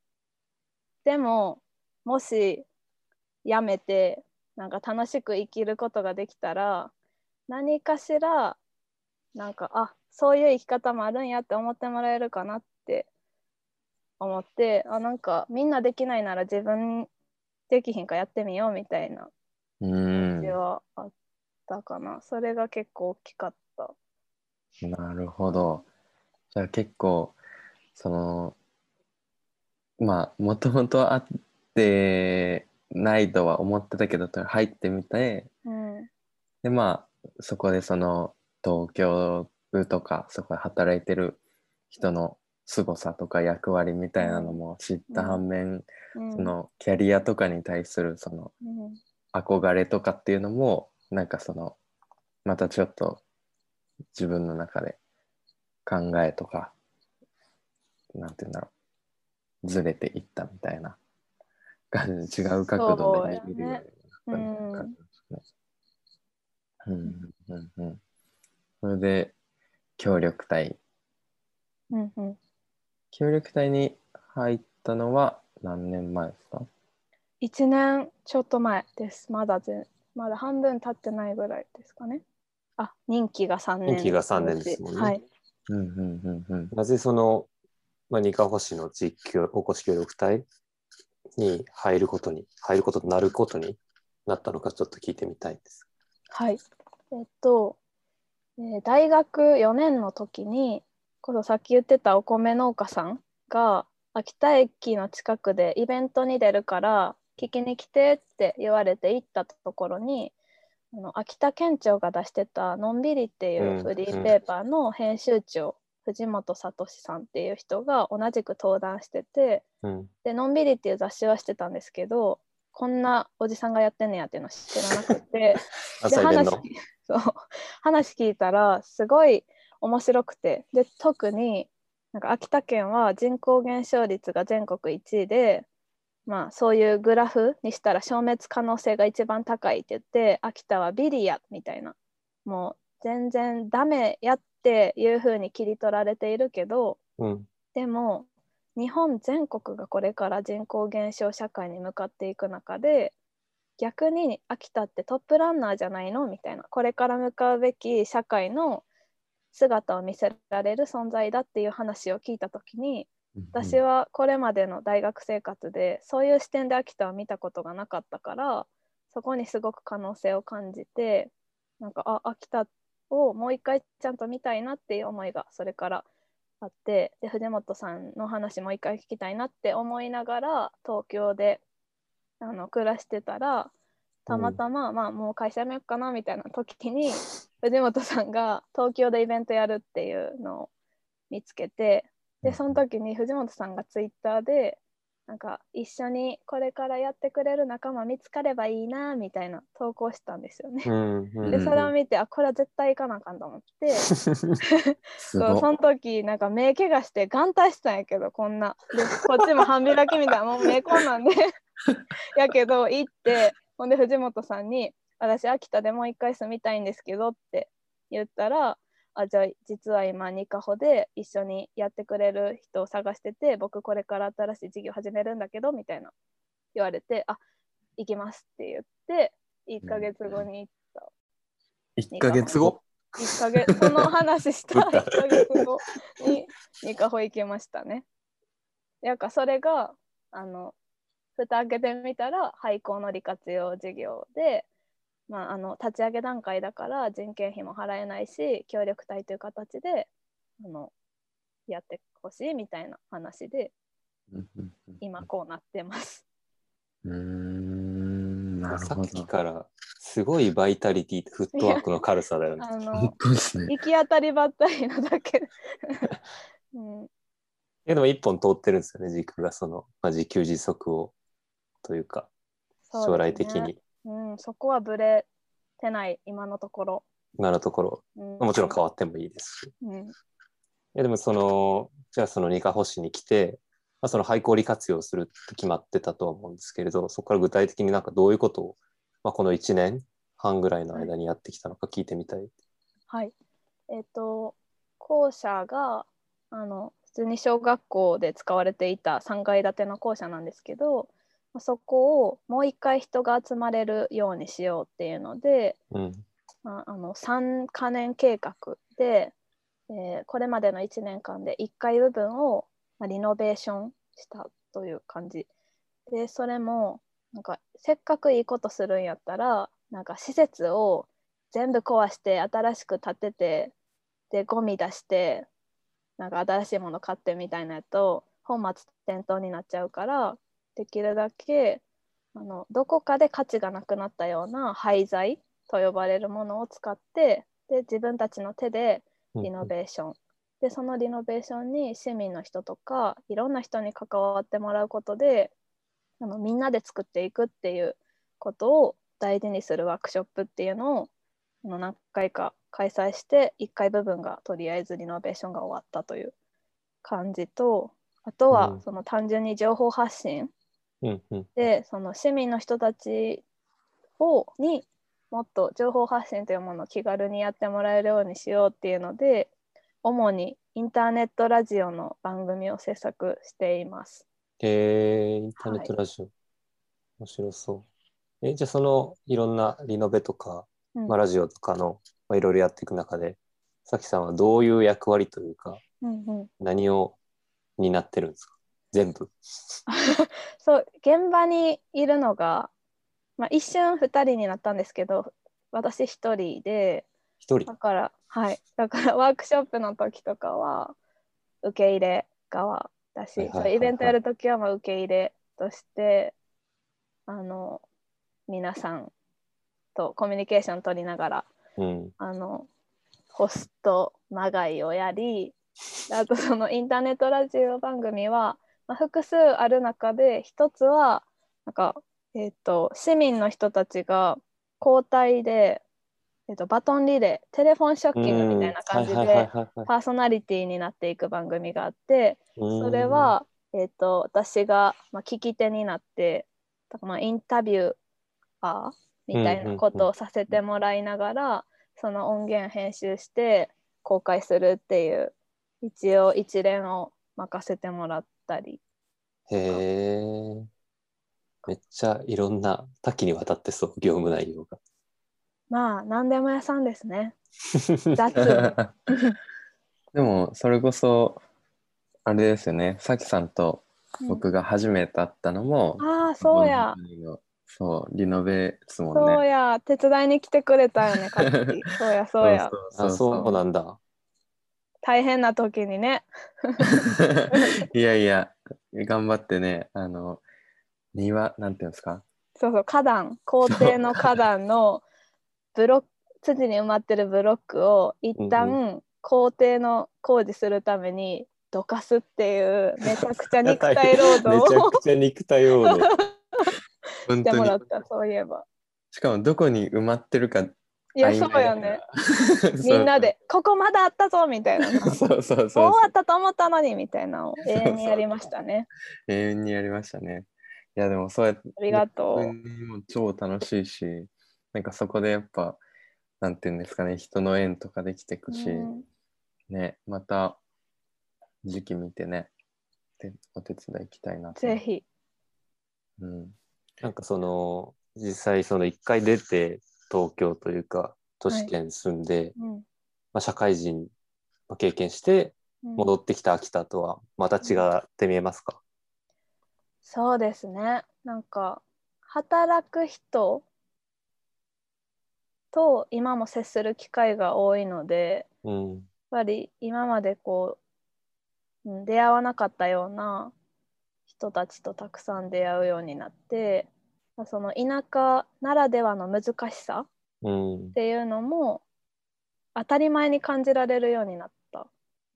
でももし辞めてなんか楽しく生きることができたら何かしらなんかあそういう生き方もあるんやって思ってもらえるかなって思ってあなんかみんなできないなら自分できひんかやってみようみたいな
うん
感じはあったかな、それが結構大きかった。
なるほど。じゃあ結構そのまあもともとあってないとは思ってたけど入ってみて。
うん
でまあそこでその東京とかそこで働いてる人の凄さとか役割みたいなのも知った反面、
うん。
そのキャリアとかに対するその
うん。
憧れとかっていうのもなんかそのまたちょっと自分の中で考えとかなんて言うんだろう。ずれていったみたいな感じ違う角度で見るようになそれで協力隊。
うんうん。
協力隊に入ったのは何年前ですか
？1年ちょっと前です。まだぜまだ半分経ってないぐらいですかね。あ、任期が3年。
任期が三年ですもんね。
はい。
うんうんうんうん。
なぜその、まあ、二カ星の地域協おこし協力隊に入ることに、入ることとなることになったのかちょっと聞いてみたいです。
はい。えっと、え大学4年の時に、こそさっき言ってたお米農家さんが秋田駅の近くでイベントに出るから聞きに来てって言われて行ったところにあの秋田県庁が出してた「のんびり」っていうフリーペーパーの編集長、藤本聡さんっていう人が同じく登壇してて
うん。
で「のんびり」っていう雑誌はしてたんですけどこんなおじさんがやってんねやっていうの知らなくて で話聞そう話聞いたらすごい面白くてで特になんか秋田県は人口減少率が全国1位で、まあ、そういうグラフにしたら消滅可能性が一番高いって言って秋田はビリやみたいなもう全然ダメやっていう風に切り取られているけど
うん。
でも日本全国がこれから人口減少社会に向かっていく中で逆に秋田ってトップランナーじゃないのみたいなこれから向かうべき社会の姿を見せられる存在だっていう話を聞いた時に私はこれまでの大学生活でそういう視点で秋田を見たことがなかったからそこにすごく可能性を感じてなんかあ秋田をもう一回ちゃんと見たいなっていう思いがそれからあってで藤本さんの話もう一回聞きたいなって思いながら東京であの暮らしてたらたまたま、まあもう会社辞めようかなみたいな時に藤本さんが東京でイベントやるっていうのを見つけてでその時に藤本さんがツイッターでなんか一緒にこれからやってくれる仲間見つかればいいなみたいな投稿したんですよね。
うんうん
でそれを見てあこれは絶対行かなあかんと思って
す
そう。その時なんか目怪我して眼帯したんやけどこんなでこっちも半開きみたいなもう目こんなんで やけど行ってほんで藤本さんに「私秋田でもう一回住みたいんですけど」って言ったら「あじゃあ実は今ニカホで一緒にやってくれる人を探してて僕これから新しい事業始めるんだけど」みたいな言われて「あ行きます」って言って1ヶ月後に行った。
1ヶ月後
？1ヶ月その話した1ヶ月後にニカホ行きましたね。やかそれがあの蓋開けてみたら廃校の利活用事業で、まあ、あの立ち上げ段階だから人件費も払えないし協力隊という形であのやってほしいみたいな話で今こうなってます。
うーん、なるほ
さっき
ど。
からすごいバイタリティとフットワークの軽さだよね。
あの
本当ですね。
行き当たりばったりなだけで、うん、
でも一本通ってるんですよね、軸がその、まあ、自給自足をというか、将来的に、
うん、そこはブレてない今のところ。
今のところ、
うん、
もちろん変わってもいいですし。
うん、
いやでもその、じゃあその二課星に来て、まあ、その廃校利活用するって決まってたとは思うんですけれど、そこから具体的になんかどういうことを、まあ、この1年半ぐらいの間にやってきたのか聞いてみたい。
はい。えっ、と、校舎が、あの、普通に小学校で使われていた3階建ての校舎なんですけど、まあそこをもう一回人が集まれるようにしようっていうので、
うん。
まあ、あの3カ年計画で、えーこれまでの1年間で1階部分を、まあ、リノベーションしたという感じでそれもなんかせっかくいいことするんやったらなんか施設を全部壊して新しく建ててでゴミ出してなんか新しいもの買ってみたいなやと本末転倒になっちゃうからできるだけあのどこかで価値がなくなったような廃材と呼ばれるものを使ってで自分たちの手でリノベーション、でそのリノベーションに市民の人とかいろんな人に関わってもらうことであのみんなで作っていくっていうことを大事にするワークショップっていうのをあの何回か開催して1回部分がとりあえずリノベーションが終わったという感じとあとは
うん。
その単純に情報発信、
うんうん
でその市民の人たちをにもっと情報発信というものを気軽にやってもらえるようにしようっていうので主にインターネットラジオの番組を制作しています。
えー、インターネットラジオ。面白そう。え、じゃあそのいろんなリノベとか、
うん
まあ、ラジオとかの、まあ、いろいろやっていく中で、さきさんはどういう役割というか、
うんうん、
何を担ってるんですか？全部。
そう現場にいるのが、まあ、一瞬2人になったんですけど私1人で
一人？
だ。からはいだからワークショップの時とかは受け入れ側だし、イベントやる時はまあ受け入れとしてあの皆さんとコミュニケーション取りながら
うん。
あのホストまがいをやりあとそのインターネットラジオ番組は、まあ、複数ある中で一つはなんか、えー、と市民の人たちが交代で、えー、とバトンリレーテレフォンショッキングみたいな感じでパーソナリティになっていく番組があって
うん。
それは、えー、と私が、まあ、聞き手になって、まあ、インタビュアーみたいなことをさせてもらいながら、その音源編集して公開するっていう一応一連を任せてもらったり
へえ。めっちゃいろんな多岐にわたってそう、業務内容が。
まあ何でも屋さんですね。雑。
でもそれこそあれですよね。さきさんと僕が初めて会ったのも、
ああそうや。
そうリノベですもん
そう
ね
や。手伝いに来てくれたよねかつき。そうやそうや。
あ、そうなんだ。
大変な時にね。
いやいや頑張ってねあの庭なんていうんですか？
そうそう花壇。校庭の花壇のブロック土に埋まってるブロックを一
うん
旦校庭の工事するためにどかすっていうめちゃくちゃ肉体労
め
働を
ちゃくちゃ肉体労働。
し
本当に。
てもらったそういえば。
しかもどこに埋まってるか
いやそうよね。みんなで「ここまだあったぞ」みたいな。
そうそうそう
終わったと思ったのにみたいなのを 永遠にやりましたね。
永遠にやりましたね。いやでもそうやって
ありがとう。
超楽しいしなんかそこでやっぱなんていうんですかね人の縁とかできていくし、
うん。
ねまた時期見てねでお手伝い行きたいなと。
ぜひ。
うん。
なんかその、実際その一回出て東京というか都市圏に住んで、
うん。
まあ、社会人の経験して
うん。
戻ってきた秋田とはまた違って見えますか、
そうですね。なんか働く人と今も接する機会が多いので
うん、
やっぱり今までこううん出会わなかったような人たちとたくさん出会うようになってまあその田舎ならではの難しさ
うん。
っ、ていうのも当たり前に感じられるようになった。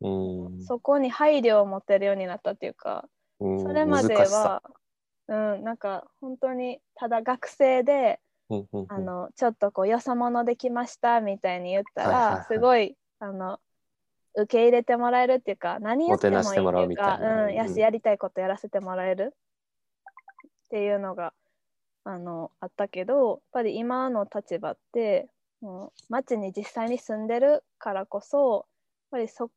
うん、
そこに配慮を持てるようになったっていうか
うん。
それまではうんなんか本当にただ学生で
うんうんうん。
あのちょっとこうよそ者できましたみたいに言った
はいはいはい。
らすごいあの受け入れてもらえるっていうか何やってもいいって
もてなしてもらう
いうか
みたいな。
うんや
うん
しやりたいことやらせてもらえるっていうのがあのあったけどやっぱり今の立場ってもう町に実際に住んでるからこそやっぱりそ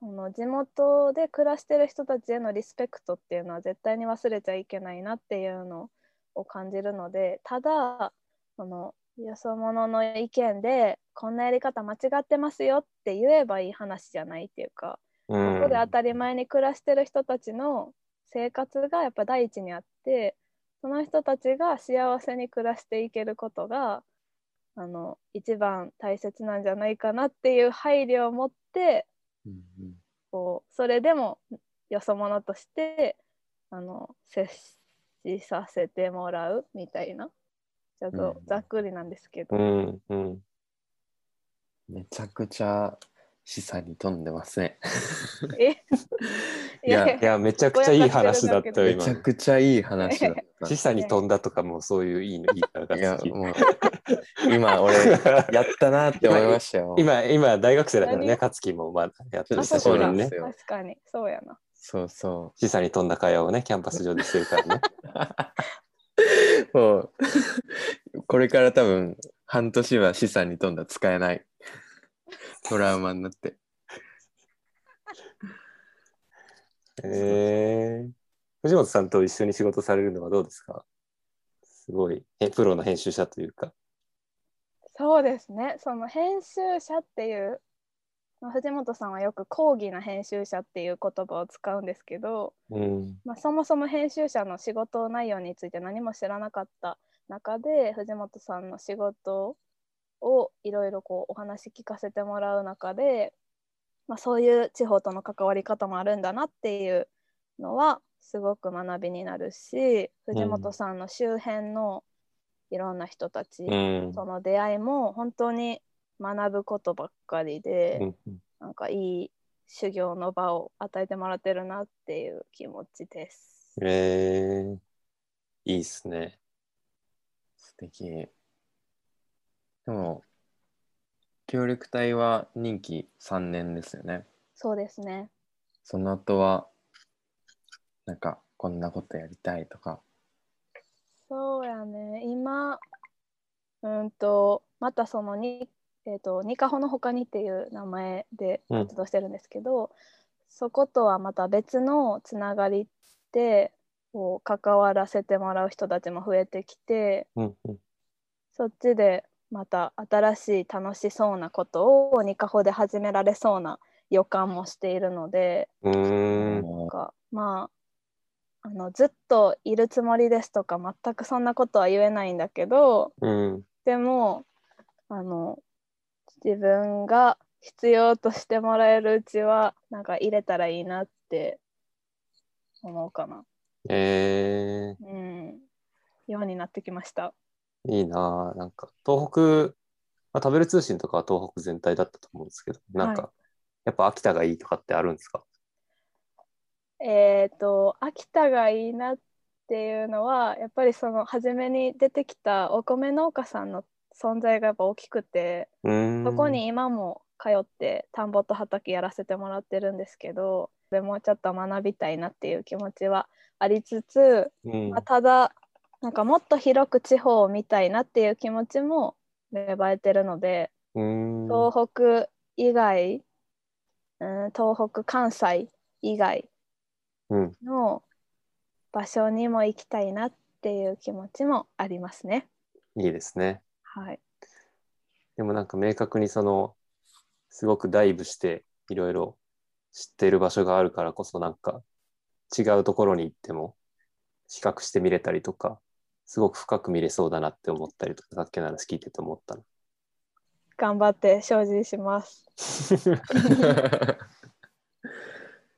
その地元で暮らしてる人たちへのリスペクトっていうのは絶対に忘れちゃいけないなっていうのを感じるのでただそのよそ者の意見でこんなやり方間違ってますよって言えばいい話じゃないっていうか、
うん。
ここで当たり前に暮らしてる人たちの生活がやっぱ第一にあってその人たちが幸せに暮らしていけることがあの一番大切なんじゃないかなっていう配慮を持って
うんうん。
こうそれでもよそ者としてあの接しさせてもらうみたいなちょっと
うん
ざっくりなんですけど、
うんうん。
めちゃくちゃ示唆に富んでますね。
え？
いや
いやめちゃくちゃいい話だったよ
め
今。
ちゃくちゃいい話だった。
示唆に飛んだとかもそういういいのいいから
いや
が好き。
もう今俺やったなって思いましたよ。
今今大学生だからね
何？
勝樹もまだやってるしぶりにね。
そうなんですよ
確かにそうやな。
そうそ
示唆に飛んだ会話をねキャンパス上でしてるからね。
う。もうこれから多分半年は資産に富んだ使えない。トラウマになって。
えー、藤本さんと一緒に仕事されるのはどうですか？すごいえプロの編集者というか。
そうですね。その編集者っていうまあ藤本さんはよく講義な編集者っていう言葉を使うんですけど、
うん。
まあ、そもそも編集者の仕事内容について何も知らなかった中で藤本さんの仕事をいろいろこうお話聞かせてもらう中で、まあ、そういう地方との関わり方もあるんだなっていうのはすごく学びになるし藤本さんの周辺のいろんな人たち、
うん
その出会いも本当に学ぶことばっかりで、
うんうん
なんかいい修行の場を与えてもらってるなっていう気持ちです。
えー、いいっすね
素敵。でも協力隊は任期3年ですよね。
そうですね。
その後はなんかこんなことやりたいとか。
そうやね。今、うんと、またそのに、えー、とニカホの他にっていう名前で
うん
活動してるんですけど、そことはまた別のつながりでこう関わらせてもらう人たちも増えてきて
うんうん
そっちでまた新しい楽しそうなことをニカホで始められそうな予感もしているのでなんかまああのずっといるつもりですとか全くそんなことは言えないんだけど
うん
でもあの自分が必要としてもらえるうちはなんか入れたらいいなって思うかな。
えー、
うん、ようになってきました。
いいなぁなんか東北、まあ、食べる通信とかは東北全体だったと思うんですけど、なんか、
は
やっぱ秋田がいいとかってあるんですか？
えっ、と秋田がいいなっていうのはやっぱりその初めに出てきたお米農家さんの存在がやっぱ大きくて。そこに今も通って田んぼと畑やらせてもらってるんですけどでもうちょっと学びたいなっていう気持ちはありつつ、
うん。
まあ、ただなんかもっと広く地方を見たいなっていう気持ちも芽生えてるので。東北以外、うん、東北関西以外
うん。
の場所にも行きたいなっていう気持ちもありますね。
いいですね。
はい、
でもなんか明確にその、すごくダイブしていろいろ知っている場所があるからこそなんか違うところに行っても比較して見れたりとか、すごく深く見れそうだなって思ったりとか、さっきの話聞いてて思ったの。
頑張って精進します。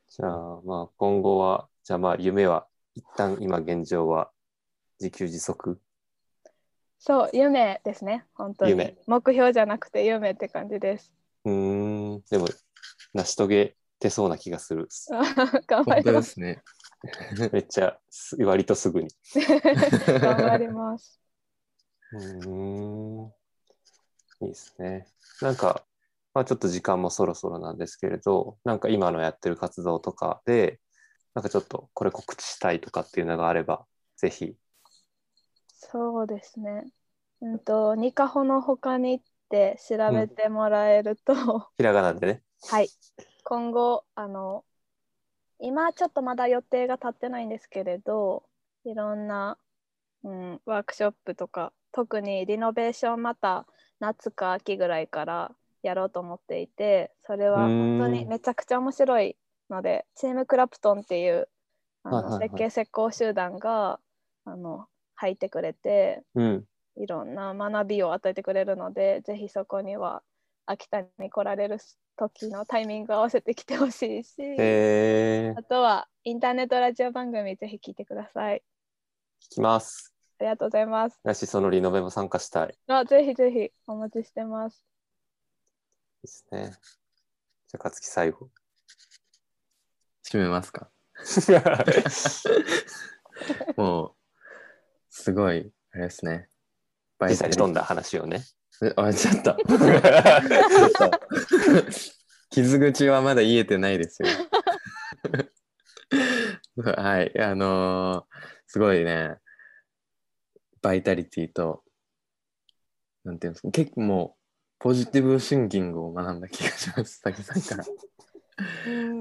じゃあまあ今後は、じゃあまあ夢は一旦今現状は自給自足？
そう、夢ですね、本当に。
夢
目標じゃなくて夢って感じです。
うーん、でも成し遂げてそうな気がする。
頑張
本当
りま。
ですすね。
めっちゃす割とすぐに。
頑張ります。
うーん。いいですね。なんか、まあちょっと時間もそろそろなんですけれど、なんか今のやってる活動とかで、なんかちょっとこれ告知したいとかっていうのがあれば、ぜひ。
そうですね。うんと、ニカホの他にって調べてもらえると、
ひらがなでね。
はい。今後、あの、今ちょっとまだ予定が立ってないんですけれど、いろんな、うん、ワークショップとか、特にリノベーションまた夏か秋ぐらいからやろうと思っていて、それは本当にめちゃくちゃ面白いので、チームクラプトンっていうあの、設計施工集団があの入ってくれて、
うん。
いろんな学びを与えてくれるので、ぜひそこには秋田に来られる時のタイミングを合わせてきてほしいし、
えー、
あとはインターネットラジオ番組ぜひ聞いてください。
聞きます。
ありがとうございます。
だし、そのリノベも参加したいで
あぜひぜひお待ちしてます。
すね。じゃあ、勝木最後。
締めますか もう、すごい、あれですね。
実際に飛んだ話をね。
えあ、ちょっと。傷口はまだ癒えてないですよ。はい、あのーすごいね、バイタリティと、なんていうんですか、結構もう、ポジティブシンキングを学んだ気がします、滝さんから。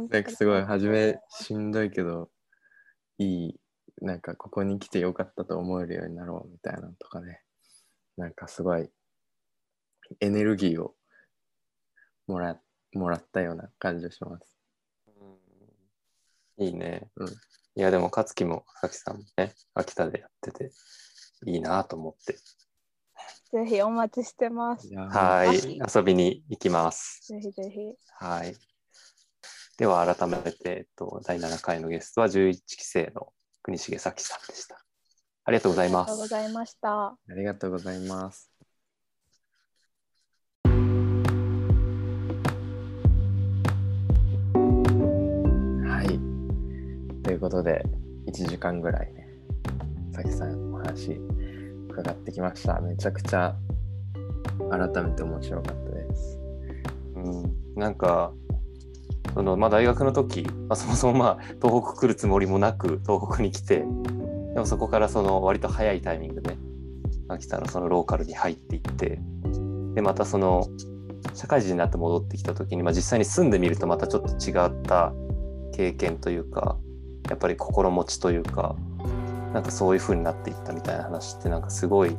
なんかすごい、初めしんどいけど、いい、なんかここに来てよかったと思えるようになろうみたいなのとかね、なんかすごい、エネルギーをもらもらったような感じがします。
いいね。
うん
いや、でも、勝木も、さきさんもね、秋田でやってて、いいなと思って。
ぜひお待ちしてます。
はい。遊びに行きます。
ぜひぜひ。
はい。では、改めて、えっと、第7回のゲストは11期生の国重咲さんでした。ありがとうございま
ありがとうご
す。
ざいました。
ありがとうございます。いうことで、1時間ぐらいね、さきさんお話伺ってきました。めちゃくちゃ改めて面白かったです。
うん、なんか、そのまあ、大学の時、まあ、そもそもまあ東北来るつもりもなく東北に来てでもそこからその割と早いタイミングで秋田のそのローカルに入っていってでまたその社会人になって戻ってきた時に、まあ、実際に住んでみるとまたちょっと違った経験というかやっぱり心持ちというかなんかそういう風になっていったみたいな話ってなんかすごい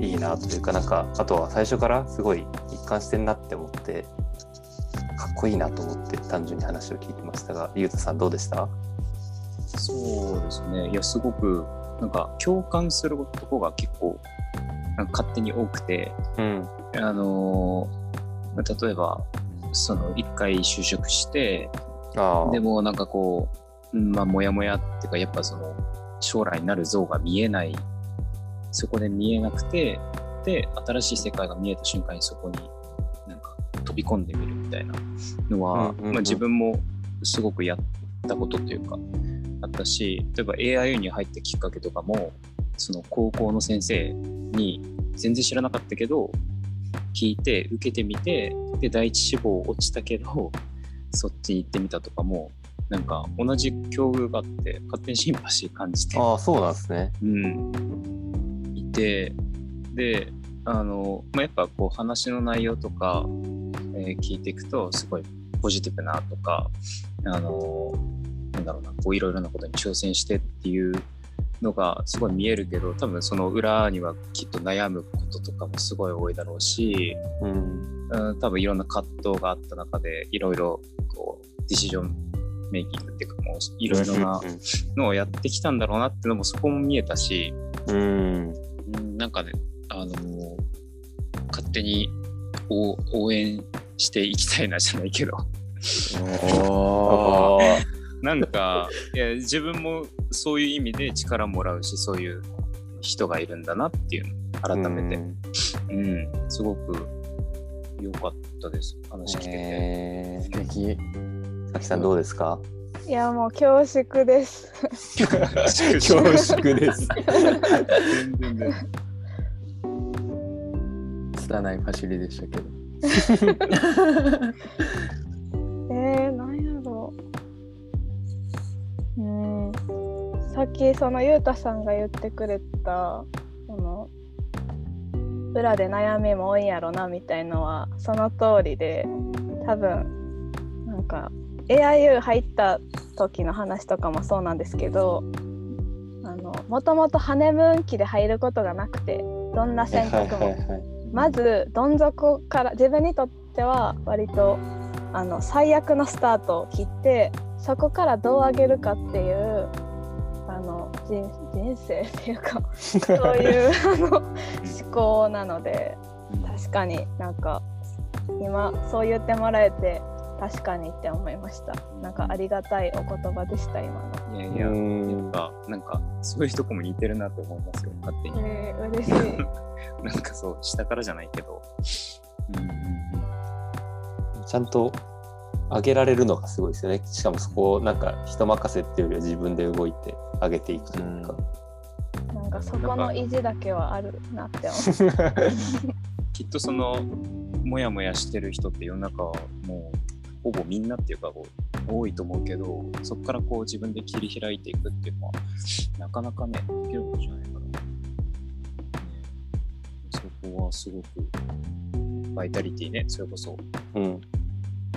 いいなというかなんかあとは最初からすごい一貫してんなって思ってかっこいいなと思って単純に話を聞いてましたがゆうたさんどうでした？
そうですね。いや、すごく、なんか共感するとこが結構、なんか勝手に多くて、
うん。
あの例えば、その、一回就職して、でもなんかこう、うんまあ、もやもやっていうか、やっぱその、将来になる像が見えない。そこで見えなくてで新しい世界が見えた瞬間にそこになんか飛び込んでみるみたいなのは、
うんうんうん。
まあ、自分もすごくやったことというかあったし例えば AIU に入ったきっかけとかもその高校の先生に全然知らなかったけど聞いて受けてみてで第一志望落ちたけどそっちに行ってみたとかもなんか同じ境遇があって勝手にシンパシー感じて、
ああ、そうなんですね。
うん、いてであの、まあ、やっぱこう話の内容とか、えー聞いていくとすごいポジティブなとかあのなんだろうなこういろいろなことに挑戦してっていうのがすごい見えるけど多分その裏にはきっと悩むこととかもすごい多いだろうし、
うん。
うん、多分いろんな葛藤があった中でいろいろこうディシジョンメイキングっていうかもういろいろなのをやってきたんだろうなっていうのもそこも見えたし、
うん。
うん、なんかねあの勝手に応応援していきたいなじゃないけど。なんかいや自分もそういう意味で力もらうしそういう人がいるんだなっていうの改めて、うん。すごく良かったです。話聞けて。
え
素敵。
ー、さきさんどうですか？
いやもう恐縮です。
恐縮です。
全然全然
拙い走りでしたけど
えー、なんやろう。うん。さっきそのゆうたさんが言ってくれたその裏で悩みも多いんやろなみたいのはその通りで多分なんか AIU 入った時の話とかもそうなんですけどあのもともとハネムーン期で入ることがなくてどんな選択も。
はい。
まずどん底から自分にとっては割とあの最悪のスタートを切ってそこからどう上げるかっていうあの人人生っていうか そういうあの思考なので確かになんか今そう言ってもらえて確かにって思いましたなんかありがたいお言葉でした今の、
いやいや、
うん
やっぱなんかそういうとこも似てるなって思いますよ勝手に。
えー、嬉しい
なんかそう下からじゃないけど。うんうん
ちゃんと上げられるのがすごいですよね。しかもそこをなんか人任せっていうよりは自分で動いて上げていくというか。
なんかそこの意地だけはあるなって思う
きっとそのモヤモヤしてる人って世の中はもうほぼみんなっていうかこう多いと思うけどそこからこう自分で切り開いていくっていうのはなかなかねできることじゃないから、ね、そこはすごくバイタリティねそれこそ
うん。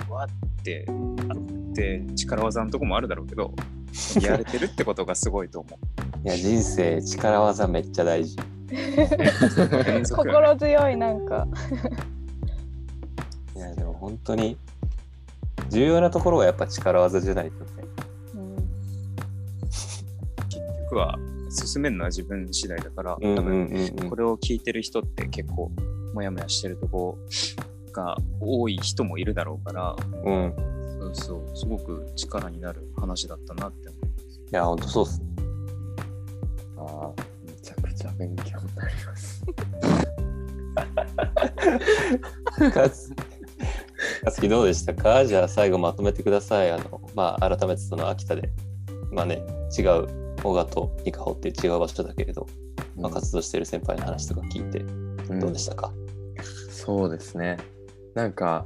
わってあって力技のとこもあるだろうけど やれてるってことがすごいと思う。
いや、人生力技めっちゃ大事。
心強いなんか
いや、でも本当に重要なところはやっぱ力技じゃないとね。
うん
結局は進めるのは自分次第だから、多分これを聞いてる人って結構モヤモヤしてるとこが多い人もいるだろうから
うん。
そうそうすごく力になる話だったなって思います。
いや、本当そうっすね。
ああめちゃくちゃ勉強になります
かつかつきどうでしたか？じゃあ最後まとめてください。あの、まあ、改めてその秋田で、まあね、違う、小賀とニカホって違う場所だけれど、まあ、活動している先輩の話とか聞いて、
うん。
どうでしたか、
そうですね。なんか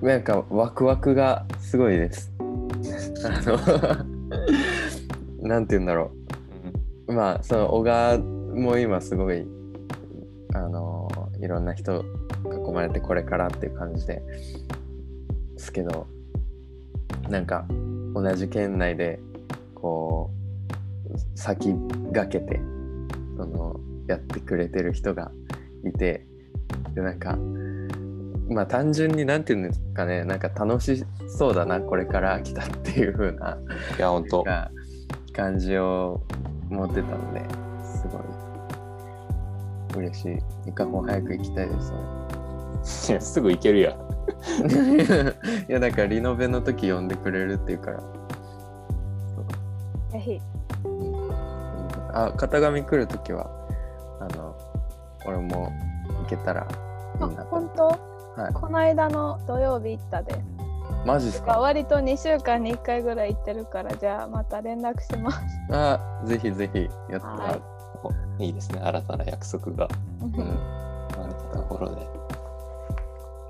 なんかワクワクがすごいです。あのなんて言うんだろう。まあその小川も今すごいあのいろんな人囲まれてこれからっていう感じで。すけどなんか同じ県内でこう先駆けてそのやってくれてる人がいてでなんかまあ単純になんていうんですかねなんか楽しそうだなこれから来たっていう風ない
や、本当
が感じを持ってたのですごい嬉しい。ニカホン早く行きたいです、
いやすぐ行けるやん。
ね。いや、なんかリノベの時呼んでくれるっていうから。
ぜひ。
あ型紙来るときはあの俺も行けたらい
あ
いなと。
本当？
はい。
この間の土曜日行ったで。
マジっすか？
割と2週間に1回ぐらい行ってるからじゃあまた連絡します。
あぜひぜひやってもらう、
おい。いですね。新たな約束が。
うん。
生まれたところで。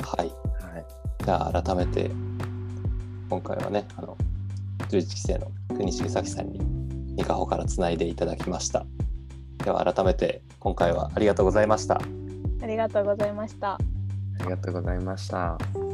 はい。
はい、
じゃあ改めて今回はねあの11期生の国重咲さんにニカホからつないでいただきましたでは改めて今回はありがとうございました
ありがとうございました
ありがとうございました。